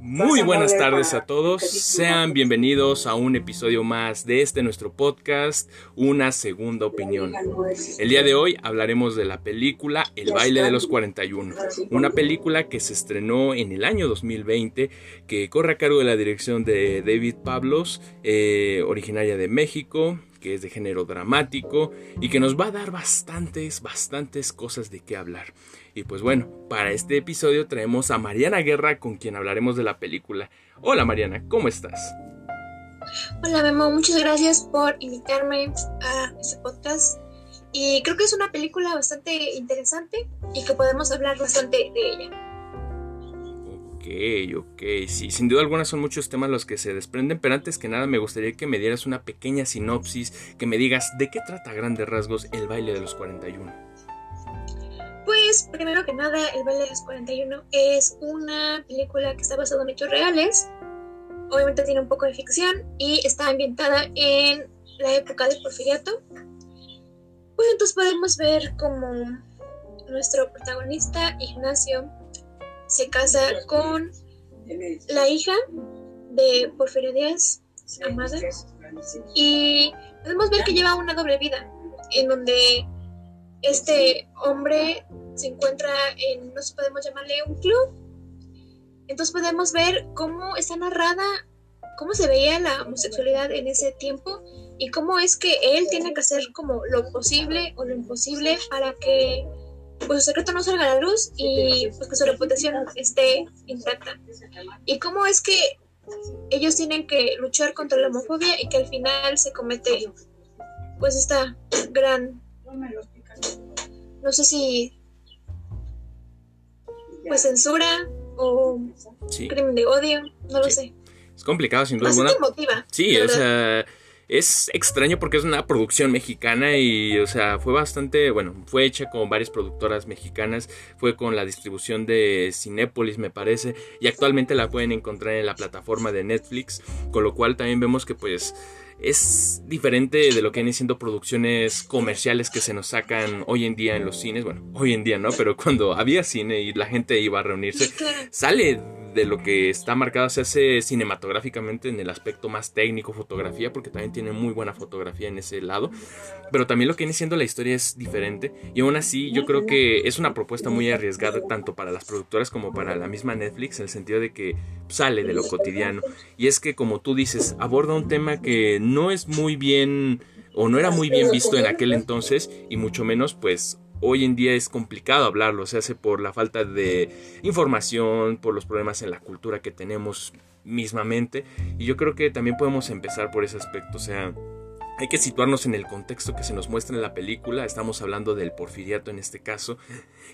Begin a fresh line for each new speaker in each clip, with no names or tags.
Muy buenas tardes a todos, sean bienvenidos a un episodio más de este nuestro podcast, Una Segunda Opinión. El día de hoy hablaremos de la película El baile de los 41, una película que se estrenó en el año 2020, que corre a cargo de la dirección de David Pablos, eh, originaria de México, que es de género dramático y que nos va a dar bastantes, bastantes cosas de qué hablar. Y pues bueno, para este episodio traemos a Mariana Guerra con quien hablaremos de la película. Hola Mariana, ¿cómo estás?
Hola Memo, muchas gracias por invitarme a este podcast. Y creo que es una película bastante interesante y que podemos hablar bastante de ella.
Ok, sí, sin duda alguna son muchos temas los que se desprenden, pero antes que nada me gustaría que me dieras una pequeña sinopsis, que me digas de qué trata a grandes rasgos el baile de los 41.
Pues primero que nada, el baile de los 41 es una película que está basada en hechos reales, obviamente tiene un poco de ficción y está ambientada en la época del porfiriato. Pues entonces podemos ver como nuestro protagonista, Ignacio, se casa con la hija de Porfirio Díaz, Amada, y podemos ver que lleva una doble vida, en donde este hombre se encuentra en, no sé, podemos llamarle un club. Entonces podemos ver cómo está narrada, cómo se veía la homosexualidad en ese tiempo y cómo es que él tiene que hacer como lo posible o lo imposible para que pues su secreto no salga a la luz y pues que su reputación esté intacta. Y cómo es que ellos tienen que luchar contra la homofobia y que al final se comete pues esta gran no sé si pues censura o crimen de odio, no lo sé.
Es complicado sin duda
alguna.
Sí, o sea, es extraño porque es una producción mexicana y, o sea, fue bastante, bueno, fue hecha con varias productoras mexicanas, fue con la distribución de Cinépolis, me parece, y actualmente la pueden encontrar en la plataforma de Netflix, con lo cual también vemos que, pues, es diferente de lo que vienen siendo producciones comerciales que se nos sacan hoy en día en los cines. Bueno, hoy en día no, pero cuando había cine y la gente iba a reunirse, sale de lo que está marcado, se hace cinematográficamente en el aspecto más técnico, fotografía, porque también tiene muy buena fotografía en ese lado, pero también lo que viene siendo la historia es diferente. Y aún así yo creo que es una propuesta muy arriesgada tanto para las productoras como para la misma Netflix, en el sentido de que sale de lo cotidiano. Y es que como tú dices, aborda un tema que no es muy bien o no era muy bien visto en aquel entonces y mucho menos pues hoy en día es complicado hablarlo, se hace por la falta de información, por los problemas en la cultura que tenemos mismamente. Y yo creo que también podemos empezar por ese aspecto, o sea, hay que situarnos en el contexto que se nos muestra en la película, estamos hablando del porfiriato en este caso,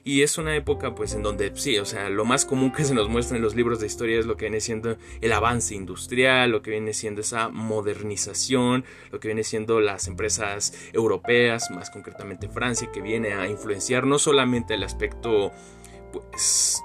y es una época pues en donde sí, o sea, lo más común que se nos muestra en los libros de historia es lo que viene siendo el avance industrial, lo que viene siendo esa modernización, lo que viene siendo las empresas europeas, más concretamente Francia, que viene a influenciar no solamente el aspecto pues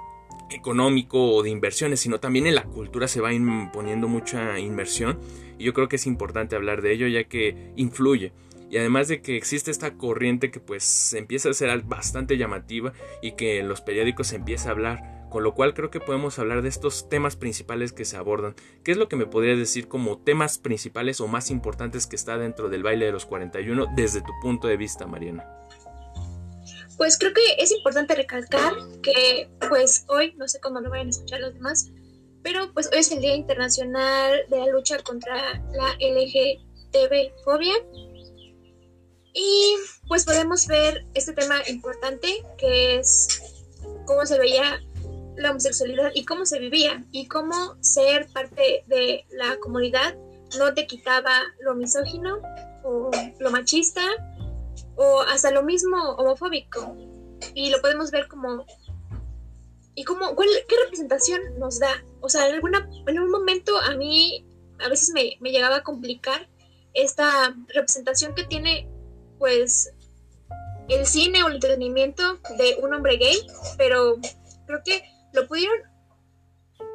económico o de inversiones, sino también en la cultura se va imponiendo mucha inmersión y yo creo que es importante hablar de ello ya que influye. Y además de que existe esta corriente que pues empieza a ser bastante llamativa y que en los periódicos se empieza a hablar, con lo cual creo que podemos hablar de estos temas principales que se abordan. ¿Qué es lo que me podrías decir como temas principales o más importantes que está dentro del baile de los 41 desde tu punto de vista, Mariana?
Pues creo que es importante recalcar que pues hoy, no sé cómo lo vayan a escuchar los demás, pero pues hoy es el Día Internacional de la Lucha contra la LGTB-fobia. Y pues podemos ver este tema importante que es cómo se veía la homosexualidad y cómo se vivía y cómo ser parte de la comunidad no te quitaba lo misógino o lo machista o hasta lo mismo homofóbico. Y lo podemos ver como ¿Y cómo, cuál, qué representación nos da? O sea, en, alguna, en un momento a mí a veces me, me llegaba a complicar esta representación que tiene, pues, el cine o el entretenimiento de un hombre gay, pero creo que lo pudieron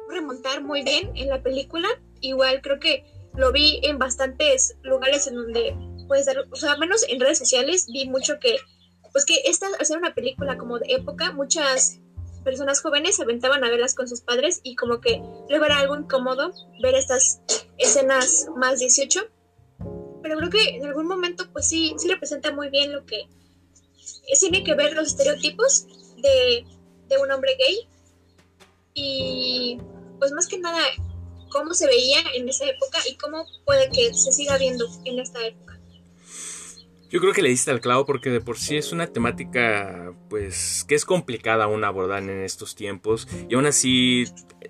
remontar muy bien en la película. Igual creo que lo vi en bastantes lugares en donde puedes dar, o sea, menos en redes sociales vi mucho que, pues que esta, hacer una película como de época, muchas personas jóvenes se aventaban a verlas con sus padres y como que luego era algo incómodo ver estas escenas más 18. Pero creo que en algún momento pues sí, sí representa muy bien lo que tiene que ver los estereotipos de, de un hombre gay y pues más que nada cómo se veía en esa época y cómo puede que se siga viendo en esta época.
Yo creo que le diste al clavo porque de por sí es una temática pues que es complicada aún abordar en estos tiempos. Y aún así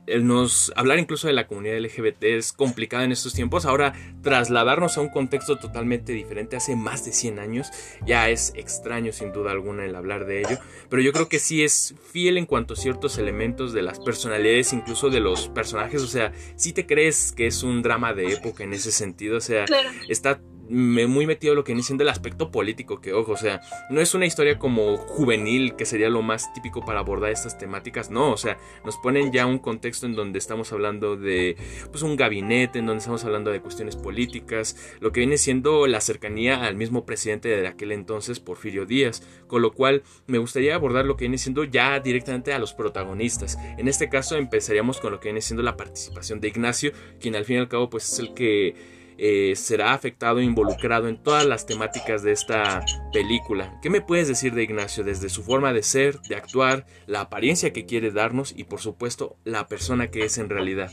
el nos hablar incluso de la comunidad LGBT es complicado en estos tiempos. Ahora trasladarnos a un contexto totalmente diferente hace más de 100 años ya es extraño sin duda alguna el hablar de ello, pero yo creo que sí es fiel en cuanto a ciertos elementos de las personalidades incluso de los personajes, o sea, si te crees que es un drama de época en ese sentido, o sea, está muy metido lo que viene siendo el aspecto político, que ojo, o sea, no es una historia como juvenil, que sería lo más típico para abordar estas temáticas, no, o sea, nos ponen ya un contexto en donde estamos hablando de, pues, un gabinete, en donde estamos hablando de cuestiones políticas, lo que viene siendo la cercanía al mismo presidente de aquel entonces, Porfirio Díaz, con lo cual me gustaría abordar lo que viene siendo ya directamente a los protagonistas. En este caso empezaríamos con lo que viene siendo la participación de Ignacio, quien al fin y al cabo, pues, es el que eh, será afectado e involucrado en todas las temáticas de esta película. ¿Qué me puedes decir de Ignacio desde su forma de ser, de actuar, la apariencia que quiere darnos y por supuesto la persona que es en realidad?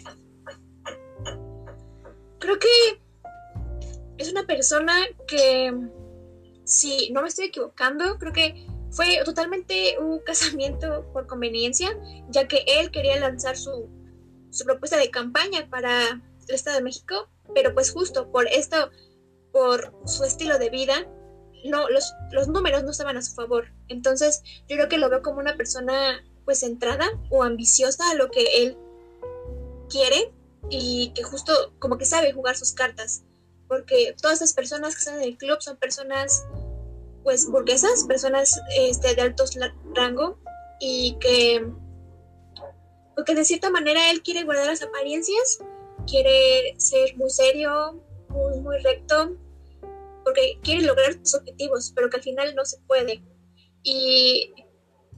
Creo que es una persona que, si no me estoy equivocando, creo que fue totalmente un casamiento por conveniencia, ya que él quería lanzar su, su propuesta de campaña para el Estado de México pero pues justo por esto, por su estilo de vida, no, los, los números no estaban a su favor. Entonces yo creo que lo veo como una persona pues centrada o ambiciosa a lo que él quiere y que justo como que sabe jugar sus cartas. Porque todas las personas que están en el club son personas pues burguesas, personas este, de altos rango y que porque de cierta manera él quiere guardar las apariencias quiere ser muy serio, muy, muy recto, porque quiere lograr sus objetivos, pero que al final no se puede. Y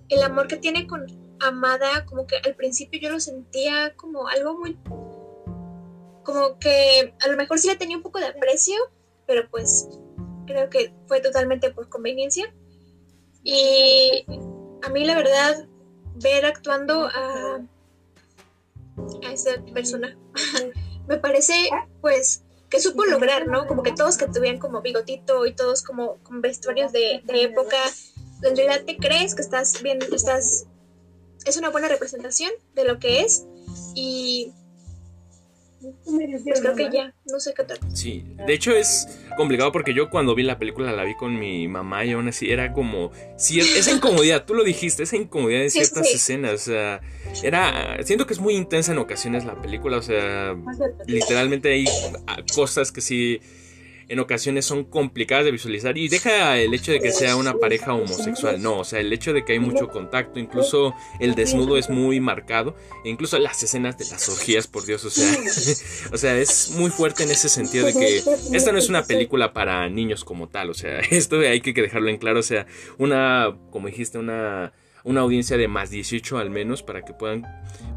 el amor que tiene con Amada, como que al principio yo lo sentía como algo muy... como que a lo mejor sí le tenía un poco de aprecio, pero pues creo que fue totalmente por conveniencia. Y a mí la verdad, ver actuando a a esa persona. Me parece, pues, que supo lograr, ¿no? Como que todos que tuvieran como bigotito y todos como con vestuarios de, de época, en realidad te crees que estás viendo, estás, es una buena representación de lo que es y pues creo que ya, no sé qué tal.
Sí, de hecho es complicado porque yo cuando vi la película la vi con mi mamá y aún así era como esa incomodidad, tú lo dijiste, esa incomodidad en ciertas escenas, o sea, era siento que es muy intensa en ocasiones la película, o sea, literalmente hay cosas que sí en ocasiones son complicadas de visualizar y deja el hecho de que sea una pareja homosexual, no, o sea, el hecho de que hay mucho contacto, incluso el desnudo es muy marcado, e incluso las escenas de las orgías, por Dios, o sea, o sea, es muy fuerte en ese sentido de que esta no es una película para niños como tal, o sea, esto hay que dejarlo en claro, o sea, una, como dijiste, una una audiencia de más 18 al menos para que puedan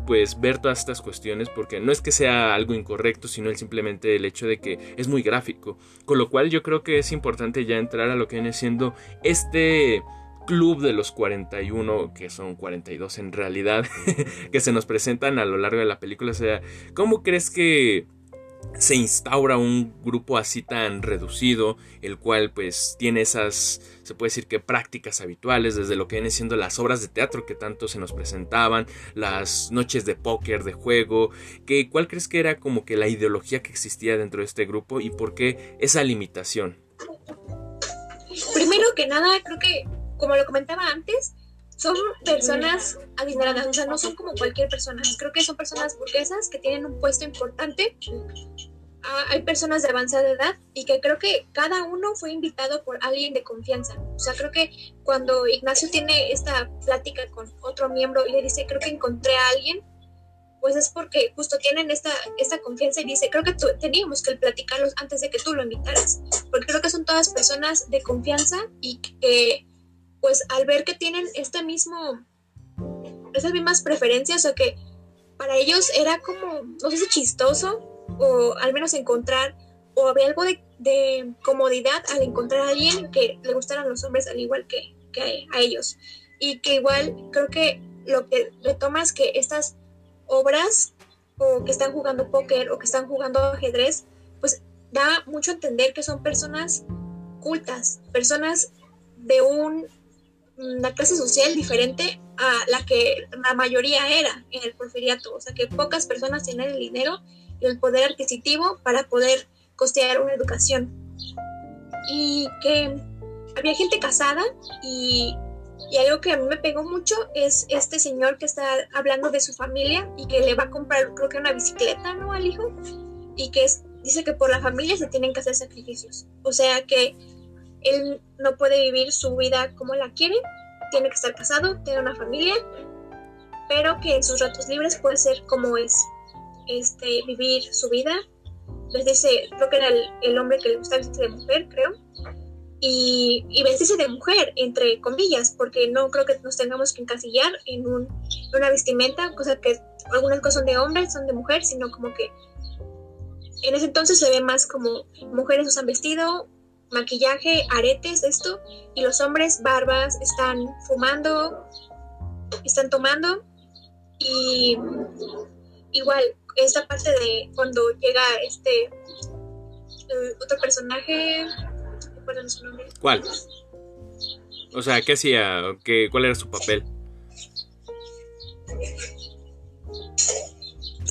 pues ver todas estas cuestiones porque no es que sea algo incorrecto sino el simplemente el hecho de que es muy gráfico. Con lo cual yo creo que es importante ya entrar a lo que viene siendo este club de los 41 que son 42 en realidad que se nos presentan a lo largo de la película. O sea cómo crees que se instaura un grupo así tan reducido, el cual pues tiene esas, se puede decir que prácticas habituales, desde lo que vienen siendo las obras de teatro que tanto se nos presentaban, las noches de póker, de juego, que, ¿cuál crees que era como que la ideología que existía dentro de este grupo y por qué esa limitación?
Primero que nada, creo que, como lo comentaba antes, son personas adineradas, o sea, no son como cualquier persona. Creo que son personas burguesas que tienen un puesto importante. Hay personas de avanzada edad y que creo que cada uno fue invitado por alguien de confianza. O sea, creo que cuando Ignacio tiene esta plática con otro miembro y le dice, creo que encontré a alguien, pues es porque justo tienen esta, esta confianza y dice, creo que teníamos que platicarlos antes de que tú lo invitaras, porque creo que son todas personas de confianza y que pues al ver que tienen este mismo, esas mismas preferencias o que para ellos era como, no sé si chistoso o al menos encontrar o había algo de, comodidad al encontrar a alguien que le gustaran los hombres al igual que, que a ellos. Y que igual creo que lo que retoma es que estas obras o que están jugando póker o que están jugando ajedrez, pues da mucho a entender que son personas cultas, personas de un, una clase social diferente a la que la mayoría era en el porfiriato, o sea que pocas personas tenían el dinero el poder adquisitivo para poder costear una educación. Y que había gente casada y, y, algo que a mí me pegó mucho es este señor que está hablando de su familia y que le va a comprar creo que una bicicleta, ¿no? Al hijo. Y que dice que por la familia se tienen que hacer sacrificios. O sea que él no puede vivir su vida como la quiere, tiene que estar casado, tener una familia, pero que en sus ratos libres puede ser como es, este, vivir su vida. Les dice, creo que era el, hombre que le gusta vestirse de mujer, creo, y, y, vestirse de mujer, entre comillas, porque no creo que nos tengamos que encasillar en, un, una vestimenta, cosa que algunas cosas son de hombre, son de mujer, sino como que en ese entonces se ve más como mujeres usan vestido, maquillaje, aretes, esto, y los hombres barbas están fumando, están tomando, y igual, esta parte de cuando llega este otro personaje, su nombre?
¿Cuál? O sea, ¿qué hacía? ¿Qué, ¿Cuál era su papel?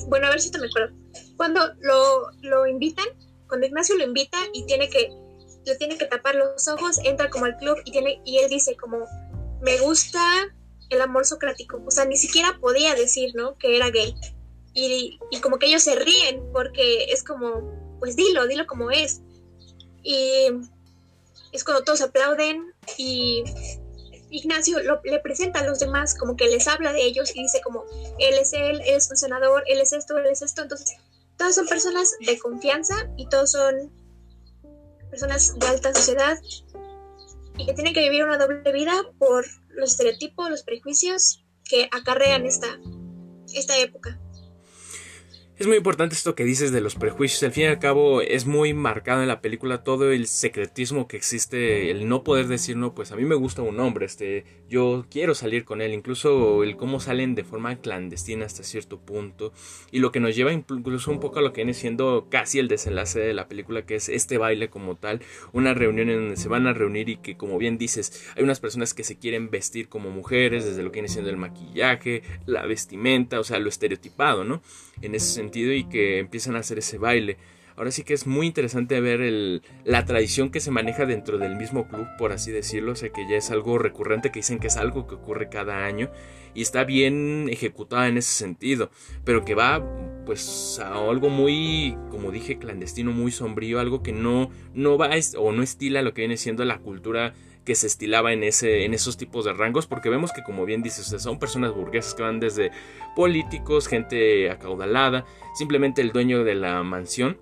Bueno, a ver si te me acuerdo. Cuando lo, lo invitan, cuando Ignacio lo invita y tiene que le tiene que tapar los ojos, entra como al club y, tiene, y él dice como, me gusta el amor socrático. O sea, ni siquiera podía decir, ¿no? Que era gay. Y, como que ellos se ríen porque es como, pues dilo, dilo como es. Y es cuando todos aplauden y Ignacio le presenta a los demás, como que les habla de ellos y dice como, él es él, él es funcionador, él es esto, él es esto. Entonces, todos son personas de confianza y todos son personas de alta sociedad y que tienen que vivir una doble vida por los estereotipos, los prejuicios que acarrean esta, esta época.
Es muy importante esto que dices de los prejuicios. Al fin y al cabo es muy marcado en la película todo el secretismo que existe, el no poder decir no, pues a mí me gusta un hombre, este, yo quiero salir con él, incluso el cómo salen de forma clandestina hasta cierto punto y lo que nos lleva incluso un poco a lo que viene siendo casi el desenlace de la película que es este baile como tal, una reunión en donde se van a reunir y que como bien dices, hay unas personas que se quieren vestir como mujeres, desde lo que viene siendo el maquillaje, la vestimenta, o sea, lo estereotipado, ¿no? En ese sentido y que empiezan a hacer ese baile. Ahora sí que es muy interesante ver el, la tradición que se maneja dentro del mismo club, por así decirlo, o sea que ya es algo recurrente, que dicen que es algo que ocurre cada año y está bien ejecutada en ese sentido, pero que va pues a algo muy, como dije, clandestino, muy sombrío, algo que no, no va o no estila lo que viene siendo la cultura que se estilaba en, ese, en esos tipos de rangos, porque vemos que, como bien dices, son personas burguesas que van desde políticos, gente acaudalada, simplemente el dueño de la mansión,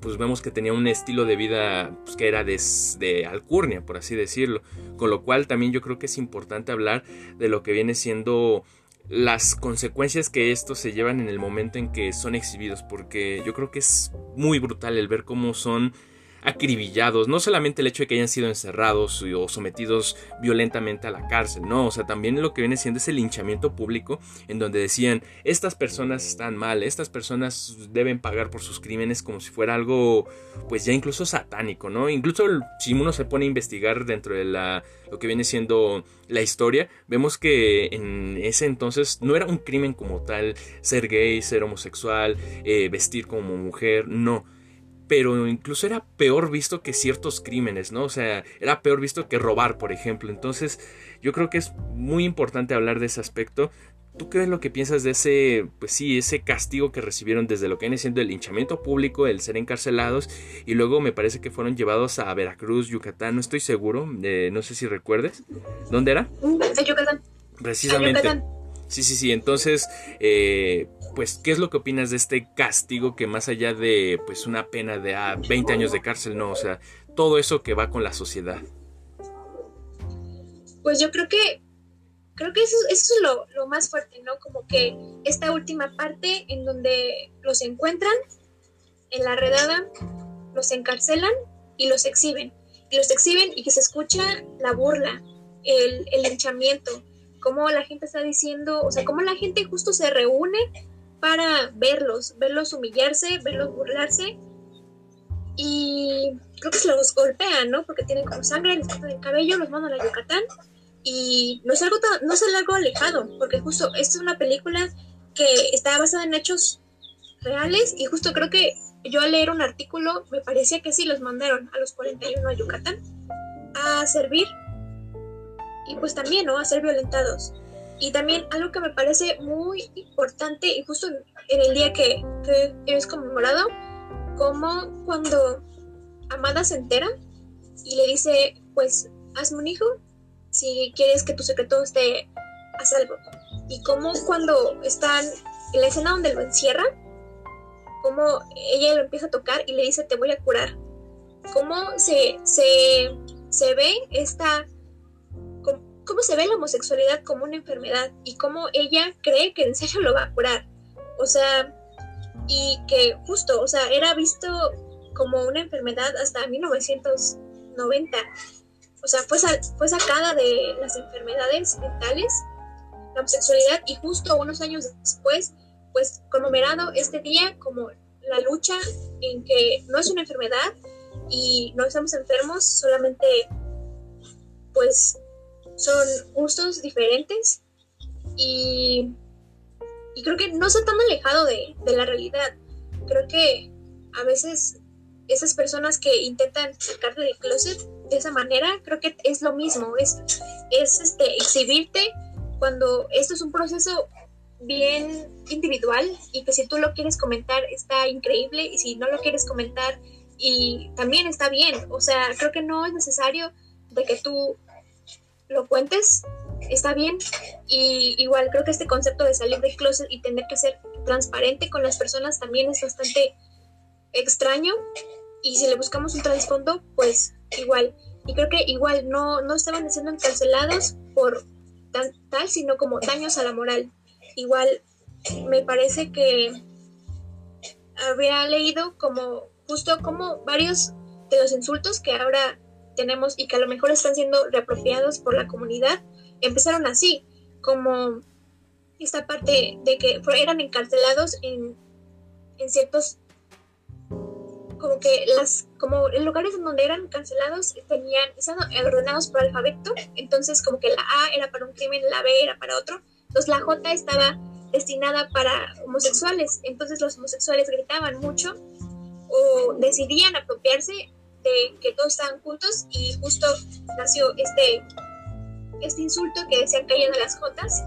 pues vemos que tenía un estilo de vida pues, que era de, de, alcurnia, por así decirlo. Con lo cual también yo creo que es importante hablar de lo que viene siendo las consecuencias que estos se llevan en el momento en que son exhibidos, porque yo creo que es muy brutal el ver cómo son acribillados, no solamente el hecho de que hayan sido encerrados o sometidos violentamente a la cárcel, no, o sea, también lo que viene siendo ese linchamiento público en donde decían, estas personas están mal, estas personas deben pagar por sus crímenes como si fuera algo, pues ya incluso satánico, ¿no? Incluso si uno se pone a investigar dentro de la, lo que viene siendo la historia, vemos que en ese entonces no era un crimen como tal ser gay, ser homosexual, eh, vestir como mujer, no pero incluso era peor visto que ciertos crímenes, ¿no? O sea, era peor visto que robar, por ejemplo. Entonces, yo creo que es muy importante hablar de ese aspecto. ¿Tú qué es lo que piensas de ese, pues sí, ese castigo que recibieron desde lo que viene siendo el linchamiento público, el ser encarcelados, y luego me parece que fueron llevados a Veracruz, Yucatán, no estoy seguro, eh, no sé si recuerdes. ¿Dónde era?
En Yucatán.
Precisamente. Sí, sí, sí. Entonces, eh, pues, ¿qué es lo que opinas de este castigo que más allá de, pues, una pena de 20 ah, años de cárcel, no? O sea, todo eso que va con la sociedad.
Pues yo creo que creo que eso, eso es lo, lo, más fuerte, ¿no? Como que esta última parte en donde los encuentran en la redada, los encarcelan y los exhiben. Y los exhiben y que se escucha la burla, el, el linchamiento, cómo la gente está diciendo, o sea, cómo la gente justo se reúne para verlos, verlos humillarse, verlos burlarse. Y creo que se los golpean, ¿no? Porque tienen como sangre, les cortan el cabello, los mandan a Yucatán. Y no es algo, no es algo alejado, porque justo esta es una película que está basada en hechos reales y justo creo que yo al leer un artículo me parecía que sí los mandaron a los 41 a Yucatán a servir y pues también, ¿no? A ser violentados. Y también algo que me parece muy importante y justo en el día que, es conmemorado, como cuando Amada se entera y le dice, pues hazme un hijo si quieres que tu secreto esté a salvo. Y como cuando están en la escena donde lo encierra, como ella lo empieza a tocar y le dice, te voy a curar. Cómo se, se, se ve esta cómo se ve la homosexualidad como una enfermedad y cómo ella cree que en serio lo va a curar. O sea, y que justo, o sea, era visto como una enfermedad hasta 1990. O sea, fue, fue sacada de las enfermedades mentales, la homosexualidad, y justo unos años después, pues conmemorado este día como la lucha en que no es una enfermedad y no estamos enfermos, solamente pues son gustos diferentes y, y creo que no está tan alejado de, de, la realidad. Creo que a veces esas personas que intentan sacarte del closet de esa manera, creo que es lo mismo, es, es este, exhibirte cuando esto es un proceso bien individual y que si tú lo quieres comentar está increíble y si no lo quieres comentar y también está bien, o sea, creo que no es necesario de que tú lo cuentes, está bien. Y igual creo que este concepto de salir del closet y tener que ser transparente con las personas también es bastante extraño. Y si le buscamos un trasfondo, pues igual. Y creo que igual no, no estaban siendo encarcelados por tal, sino como daños a la moral. Igual me parece que había leído como justo como varios de los insultos que ahora tenemos y que a lo mejor están siendo reapropiados por la comunidad, empezaron así, como esta parte de que eran encarcelados en, en ciertos como que las como en lugares en donde eran cancelados tenían estaban ordenados por alfabeto entonces como que la A era para un crimen la B era para otro entonces la J estaba destinada para homosexuales entonces los homosexuales gritaban mucho o decidían apropiarse que todos estaban juntos y justo nació este, este insulto que decían a las jotas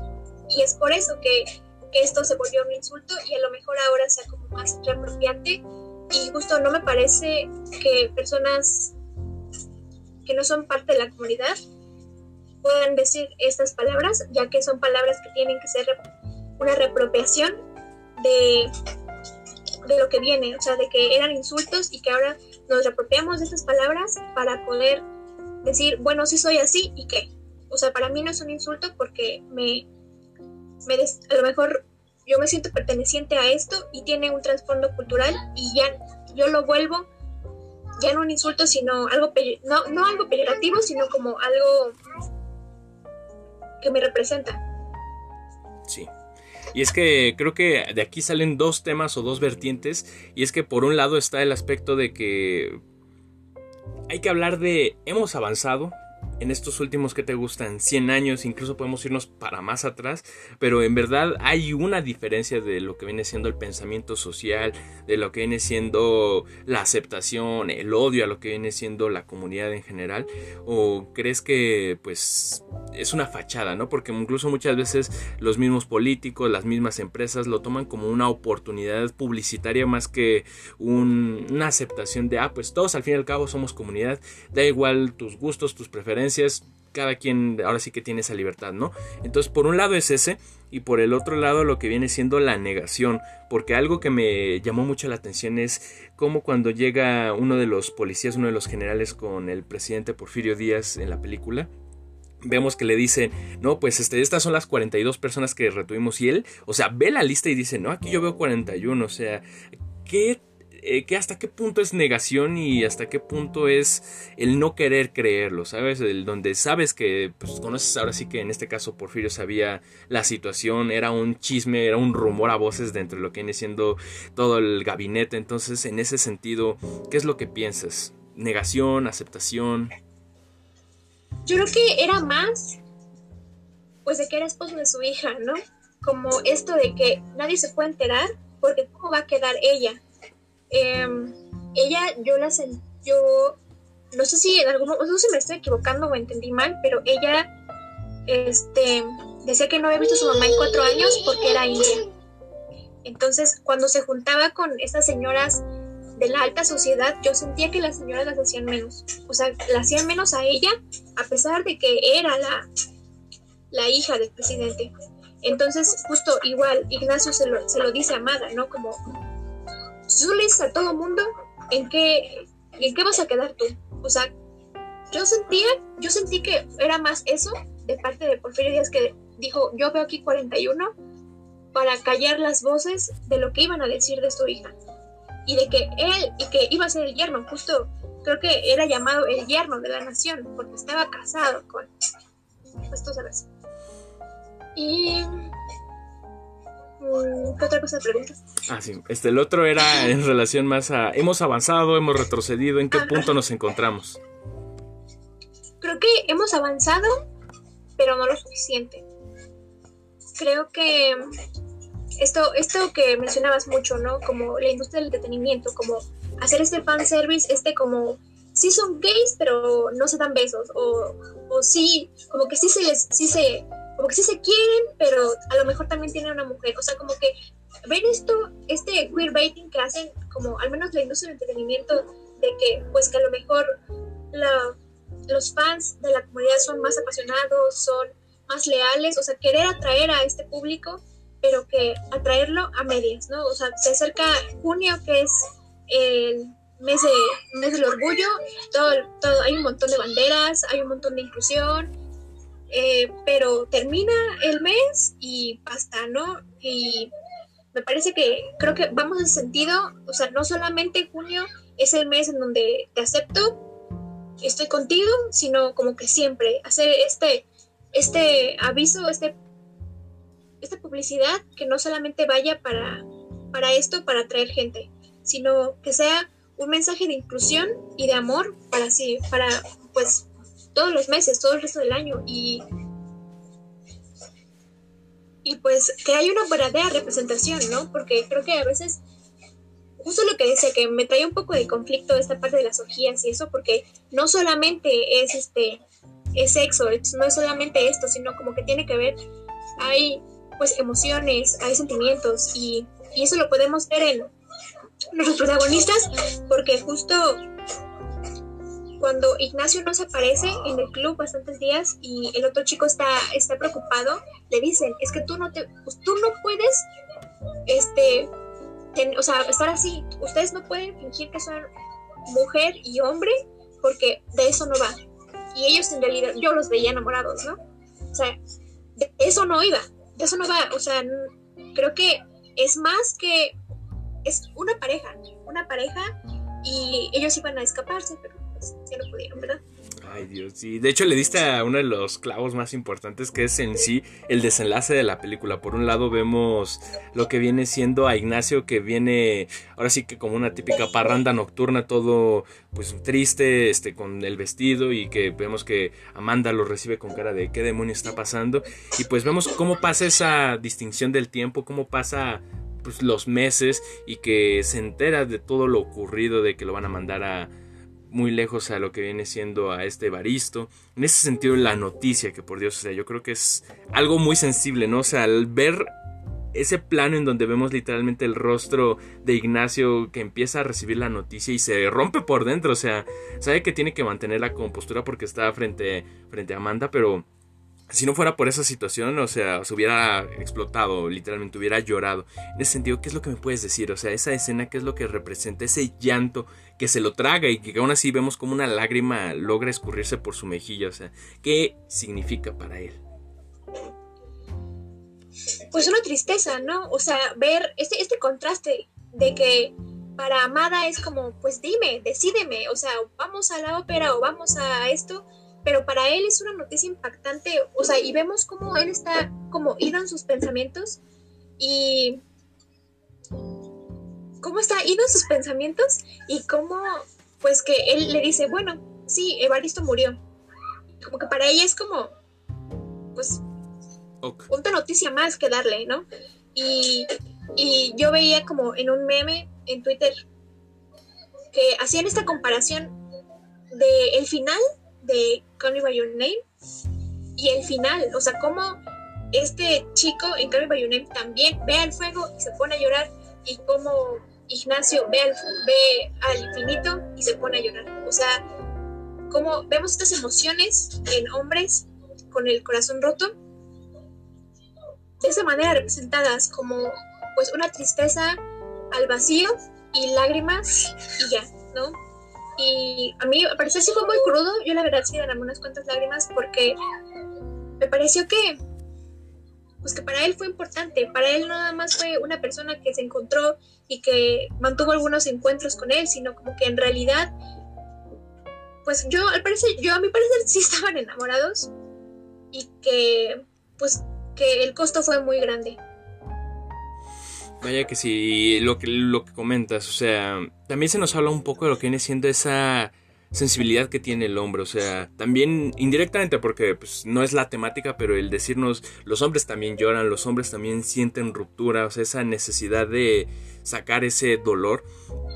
y es por eso que, esto se volvió un insulto y a lo mejor ahora sea como más reapropiante. Y justo no me parece que personas que no son parte de la comunidad puedan decir estas palabras, ya que son palabras que tienen que ser una reapropiación de, de lo que viene, o sea, de que eran insultos y que ahora nos apropiamos de estas palabras para poder decir, bueno, sí soy así y qué. O sea, para mí no es un insulto porque me, me a lo mejor yo me siento perteneciente a esto y tiene un trasfondo cultural y ya yo lo vuelvo ya no un insulto, sino algo, no, no algo peyorativo, sino como algo que me representa.
Sí. Y es que creo que de aquí salen dos temas o dos vertientes. Y es que por un lado está el aspecto de que hay que hablar de hemos avanzado, en estos últimos que te gustan 100 años, incluso podemos irnos para más atrás, pero en verdad hay una diferencia de lo que viene siendo el pensamiento social, de lo que viene siendo la aceptación, el odio a lo que viene siendo la comunidad en general, o crees que pues es una fachada, ¿no? Porque incluso muchas veces los mismos políticos, las mismas empresas lo toman como una oportunidad publicitaria más que una aceptación de, ah, pues todos al fin y al cabo somos comunidad, da igual tus gustos, tus preferencias, cada quien ahora sí que tiene esa libertad, ¿no? Entonces, por un lado es ese, y por el otro lado lo que viene siendo la negación, porque algo que me llamó mucho la atención es cómo cuando llega uno de los policías, uno de los generales con el presidente Porfirio Díaz en la película, vemos que le dicen, no, pues este, estas son las 42 personas que retuvimos y él, o sea, ve la lista y dice, no, aquí yo veo 41, o sea, ¿qué, eh, hasta qué punto es negación y hasta qué punto es el no querer creerlo, ¿sabes? El donde sabes que, pues conoces ahora sí que en este caso Porfirio sabía la situación, era un chisme, era un rumor a voces dentro de lo que viene siendo todo el gabinete, entonces en ese sentido, ¿qué es lo que piensas? ¿Negación, aceptación?
Yo creo que era más, pues de que era esposo de su hija, ¿no? Como esto de que nadie se puede enterar porque cómo va a quedar ella. Em, ella, yo la yo no sé si en algún no sé si me estoy equivocando o entendí mal, pero ella, este, decía que no había visto a su mamá en cuatro años porque era india. Entonces, cuando se juntaba con estas señoras de la alta sociedad, yo sentía que las señoras las hacían menos. O sea, la hacían menos a ella, a pesar de que era la, la hija del presidente. Entonces, justo igual, Ignacio se lo, se lo dice a Amada, ¿no? Como, si tú le dices a todo mundo, ¿en qué, ¿en qué vas a quedar tú? O sea, yo sentía, yo sentí que era más eso de parte de Porfirio Díaz que dijo, yo veo aquí 41 para callar las voces de lo que iban a decir de su hija y de que él y que iba a ser el yerno, justo creo que era llamado el yerno de la nación porque estaba casado con pues tú sabes. Y ¿Qué otra cosa preguntas?
Ah, sí. Este, el otro era en relación más a. Hemos avanzado, hemos retrocedido, ¿en qué punto nos encontramos?
Creo que hemos avanzado, pero no lo suficiente. Creo que esto, esto que mencionabas mucho, ¿no? Como la industria del entretenimiento, como hacer este fan service, este como, sí son gays, pero no se dan besos, o, o sí, como que sí se les, sí se, como que sí se quieren, pero a lo mejor también tienen una mujer, o sea, como que ven esto, este queerbaiting que hacen, como al menos la industria del entretenimiento, de que pues que a lo mejor la, los fans de la comunidad son más apasionados, son más leales, o sea, querer atraer a este público pero que atraerlo a medias, ¿no? O sea, se acerca junio, que es el mes, de, mes del orgullo, todo, todo, hay un montón de banderas, hay un montón de inclusión, eh, pero termina el mes y basta, ¿no? Y me parece que creo que vamos en sentido, o sea, no solamente junio es el mes en donde te acepto, estoy contigo, sino como que siempre hacer este, este aviso, este esta publicidad que no solamente vaya para, para esto, para atraer gente, sino que sea un mensaje de inclusión y de amor para sí, para pues todos los meses, todo el resto del año y y pues que haya una verdadera representación, ¿no? Porque creo que a veces justo lo que decía que me trae un poco de conflicto esta parte de las orgías y eso porque no solamente es este es sexo, no es solamente esto, sino como que tiene que ver hay pues emociones, hay sentimientos y, eso lo podemos ver en nuestros protagonistas porque justo cuando Ignacio no se aparece en el club bastantes días y el otro chico está, está preocupado, le dicen, es que tú no te, pues, tú no puedes, este, o sea, estar así, ustedes no pueden fingir que son mujer y hombre porque de eso no va. Y ellos en realidad, yo los veía enamorados, ¿no? O sea, de eso no iba eso no va, o sea, creo que es más que es una pareja, una pareja y ellos iban a escaparse, pero ya no pudieron, ¿verdad?
Ay Dios, sí. De hecho le diste a uno de los clavos más importantes que es en sí el desenlace de la película. Por un lado vemos lo que viene siendo a Ignacio que viene ahora sí que como una típica parranda nocturna, todo pues triste, este con el vestido y que vemos que Amanda lo recibe con cara de qué demonio está pasando y pues vemos cómo pasa esa distinción del tiempo, cómo pasa pues, los meses y que se entera de todo lo ocurrido, de que lo van a mandar a muy lejos a lo que viene siendo a este Baristo. En ese sentido, la noticia, que por Dios, o sea, yo creo que es algo muy sensible, ¿no? O sea, al ver ese plano en donde vemos literalmente el rostro de Ignacio que empieza a recibir la noticia y se rompe por dentro, o sea, sabe que tiene que mantener la compostura porque está frente, frente a Amanda, pero si no fuera por esa situación, o sea, se hubiera explotado, literalmente hubiera llorado. En ese sentido, ¿qué es lo que me puedes decir? O sea, esa escena, ¿qué es lo que representa? Ese llanto que se lo traga y que aún así vemos como una lágrima logra escurrirse por su mejilla. O sea, ¿qué significa para él?
Pues una tristeza, ¿no? O sea, ver este, este contraste de que para Amada es como, pues dime, decídeme, o sea, vamos a la ópera o vamos a esto pero para él es una noticia impactante, o sea, y vemos cómo él está como ido en sus pensamientos y cómo está ido en sus pensamientos y cómo, pues que él le dice, bueno, sí, Evaristo murió. Como que para ella es como, pues, otra noticia más que darle, ¿no? Y, y yo veía como en un meme en Twitter que hacían esta comparación de el final de Call Me By Your Name y el final, o sea, cómo este chico en Call Me también ve al fuego y se pone a llorar y cómo Ignacio ve al, ve al infinito y se pone a llorar. O sea, cómo vemos estas emociones en hombres con el corazón roto de esa manera representadas como pues una tristeza al vacío y lágrimas y ya, ¿no? Y a mí me pareció así fue muy crudo. Yo la verdad sí derramé unas cuantas lágrimas porque me pareció que pues que para él fue importante, para él no nada más fue una persona que se encontró y que mantuvo algunos encuentros con él, sino como que en realidad, pues yo al parecer, yo a mi parecer sí estaban enamorados y que pues que el costo fue muy grande.
Vaya que sí, lo que, lo que comentas, o sea, también se nos habla un poco de lo que viene siendo esa sensibilidad que tiene el hombre, o sea, también indirectamente porque pues, no es la temática, pero el decirnos los hombres también lloran, los hombres también sienten ruptura, o sea, esa necesidad de sacar ese dolor.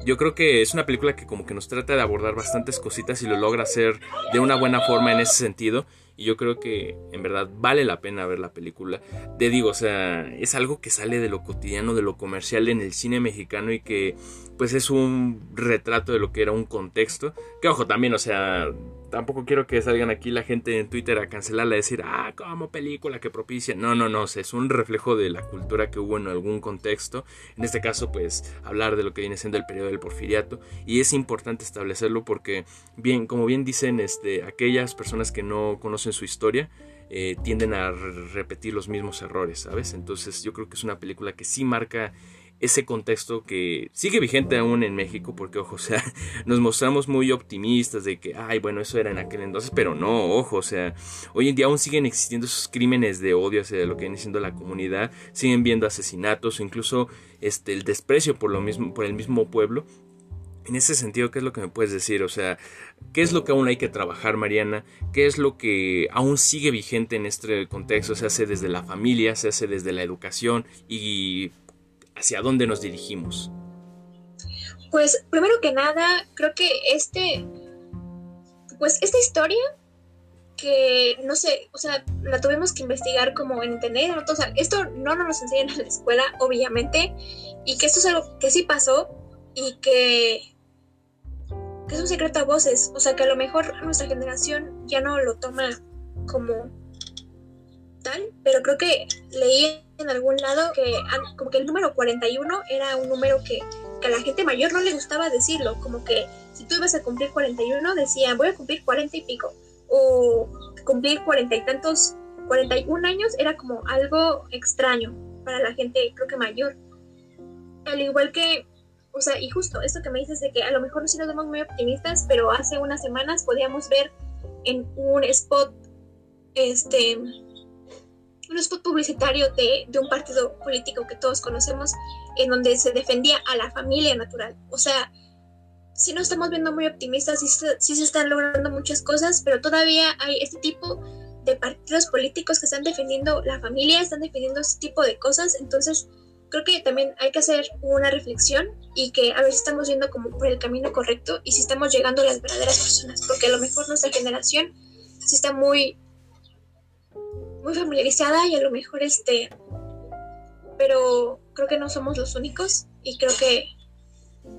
Yo creo que es una película que como que nos trata de abordar bastantes cositas y lo logra hacer de una buena forma en ese sentido. Y yo creo que en verdad vale la pena ver la película. Te digo, o sea, es algo que sale de lo cotidiano, de lo comercial en el cine mexicano y que pues es un retrato de lo que era un contexto. Que ojo también, o sea, tampoco quiero que salgan aquí la gente en Twitter a cancelarla y decir, ah, como película que propicia. No, no, no, es un reflejo de la cultura que hubo en algún contexto. En este caso, pues, hablar de lo que viene siendo el periodo del porfiriato. Y es importante establecerlo porque, bien, como bien dicen este, aquellas personas que no conocen su historia, eh, tienden a repetir los mismos errores, ¿sabes? Entonces yo creo que es una película que sí marca ese contexto que sigue vigente aún en México, porque ojo, o sea, nos mostramos muy optimistas de que, ay, bueno, eso era en aquel entonces, pero no, ojo, o sea, hoy en día aún siguen existiendo esos crímenes de odio hacia lo que viene siendo la comunidad, siguen viendo asesinatos incluso este, el desprecio por, lo mismo, por el mismo pueblo. En ese sentido, ¿qué es lo que me puedes decir? O sea, ¿qué es lo que aún hay que trabajar, Mariana? ¿Qué es lo que aún sigue vigente en este contexto? Se hace desde la familia, se hace desde la educación y hacia dónde nos dirigimos?
Pues primero que nada, creo que este, pues esta historia que no sé, o sea, la tuvimos que investigar como en internet, o sea, esto no nos enseñan en la escuela, obviamente, y que esto es algo que sí pasó y que, que es un secreto a voces, o sea, que a lo mejor nuestra generación ya no lo toma como tal, pero creo que leí en algún lado que como que el número 41 era un número que, a la gente mayor no le gustaba decirlo, como que si tú ibas a cumplir 41 decían voy a cumplir 40 y pico, o cumplir 40 y tantos, 41 años era como algo extraño para la gente creo que mayor. Al igual que, o sea, y justo esto que me dices de que a lo mejor no sí nos vemos muy optimistas, pero hace unas semanas podíamos ver en un spot, este, un spot publicitario de, un partido político que todos conocemos, en donde se defendía a la familia natural. O sea, si no estamos viendo muy optimistas, sí se, se están logrando muchas cosas, pero todavía hay este tipo de partidos políticos que están defendiendo la familia, están defendiendo este tipo de cosas. Entonces, creo que también hay que hacer una reflexión y que a ver si estamos yendo como por el camino correcto y si estamos llegando a las verdaderas personas, porque a lo mejor nuestra generación sí está muy muy familiarizada y a lo mejor este, pero creo que no somos los únicos y creo que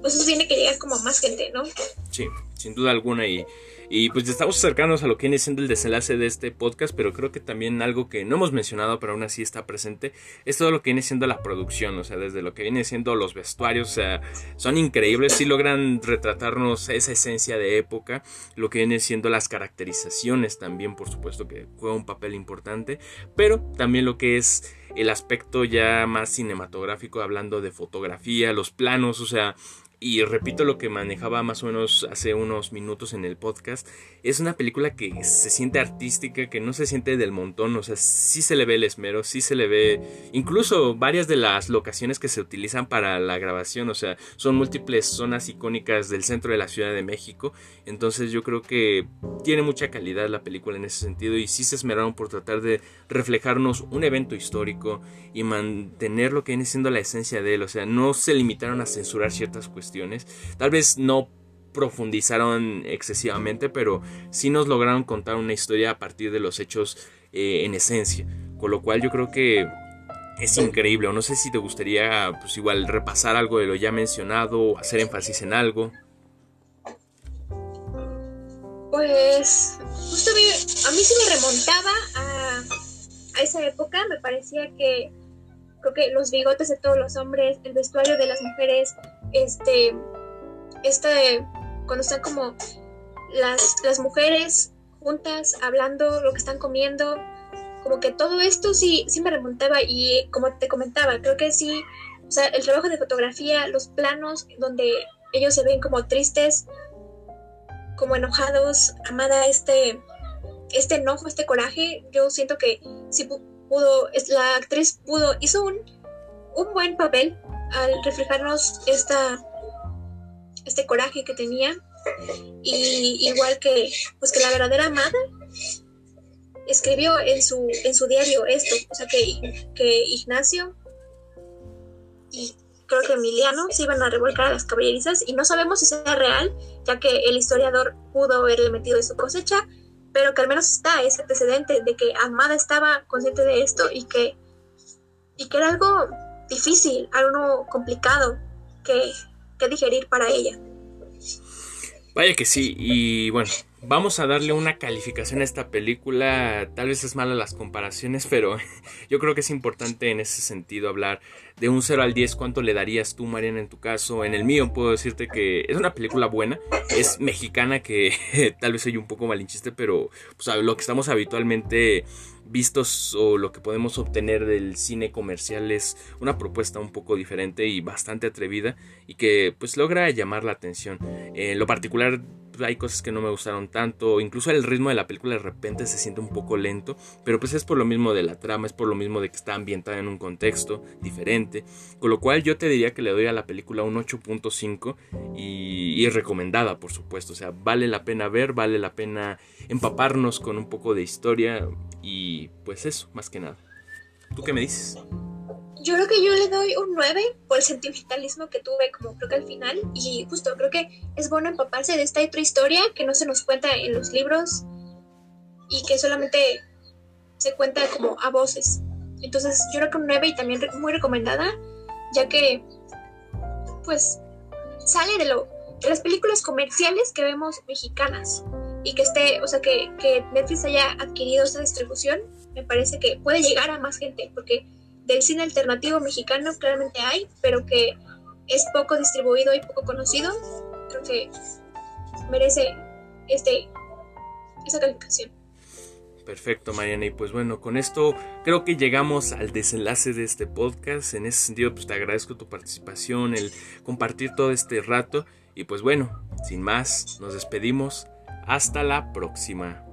pues eso tiene que llegar como a más gente, ¿no?
Sí, sin duda alguna y y pues estamos acercándonos a lo que viene siendo el desenlace de este podcast, pero creo que también algo que no hemos mencionado, pero aún así está presente, es todo lo que viene siendo la producción, o sea, desde lo que viene siendo los vestuarios, o sea, son increíbles, sí logran retratarnos esa esencia de época, lo que viene siendo las caracterizaciones también, por supuesto que juega un papel importante, pero también lo que es el aspecto ya más cinematográfico, hablando de fotografía, los planos, o sea, y repito lo que manejaba más o menos hace unos minutos en el podcast, es una película que se siente artística, que no se siente del montón, o sea, sí se le ve el esmero, sí se le ve incluso varias de las locaciones que se utilizan para la grabación, o sea, son múltiples zonas icónicas del centro de la Ciudad de México, entonces yo creo que tiene mucha calidad la película en ese sentido y sí se esmeraron por tratar de reflejarnos un evento histórico y mantener lo que viene siendo la esencia de él, o sea, no se limitaron a censurar ciertas cuestiones Tal vez no profundizaron excesivamente, pero sí nos lograron contar una historia a partir de los hechos eh, en esencia. Con lo cual yo creo que es increíble. No sé si te gustaría, pues igual, repasar algo de lo ya mencionado, o hacer énfasis en algo.
Pues, justo a mí, sí me remontaba a, a esa época. Me parecía que creo que los bigotes de todos los hombres, el vestuario de las mujeres, este, este, cuando están como las, las mujeres juntas hablando, lo que están comiendo, como que todo esto sí, sí me remontaba y como te comentaba, creo que sí, o sea, el trabajo de fotografía, los planos donde ellos se ven como tristes, como enojados, amada este, este enojo, este coraje, yo siento que sí pudo, la actriz pudo, hizo un, un buen papel al reflejarnos esta, este coraje que tenía. Y igual que, pues que la verdadera amada escribió en su, en su diario esto, o sea que, que Ignacio y creo que Emiliano se iban a revolcar a las caballerizas y no sabemos si sea real, ya que el historiador pudo haberle metido de su cosecha, pero que al menos está ese antecedente de que Amada estaba consciente de esto y que, y que era algo difícil, algo complicado que, que digerir para ella.
Vaya que sí, y bueno, vamos a darle una calificación a esta película. Tal vez es mala las comparaciones, pero yo creo que es importante en ese sentido hablar de un 0 al 10. ¿Cuánto le darías tú, Mariana, en tu caso? En el mío puedo decirte que es una película buena. Es mexicana, que tal vez soy un poco malinchiste, pero pues, lo que estamos habitualmente vistos o lo que podemos obtener del cine comercial es una propuesta un poco diferente y bastante atrevida y que pues logra llamar la atención. En lo particular hay cosas que no me gustaron tanto, incluso el ritmo de la película de repente se siente un poco lento, pero pues es por lo mismo de la trama, es por lo mismo de que está ambientada en un contexto diferente, con lo cual yo te diría que le doy a la película un 8.5 y, y recomendada por supuesto, o sea, vale la pena ver, vale la pena empaparnos con un poco de historia y pues eso, más que nada. ¿Tú qué me dices?
Yo creo que yo le doy un 9 por el sentimentalismo que tuve como creo que al final y justo creo que es bueno empaparse de esta otra historia que no se nos cuenta en los libros y que solamente se cuenta como a voces. Entonces yo creo que un 9 y también muy recomendada ya que pues sale de lo de las películas comerciales que vemos mexicanas y que esté, o sea, que, que Netflix haya adquirido esa distribución, me parece que puede llegar a más gente porque del cine alternativo mexicano claramente hay, pero que es poco distribuido y poco conocido, creo que merece este, esa calificación.
Perfecto, Mariana. Y pues bueno, con esto creo que llegamos al desenlace de este podcast. En ese sentido, pues te agradezco tu participación, el compartir todo este rato. Y pues bueno, sin más, nos despedimos. Hasta la próxima.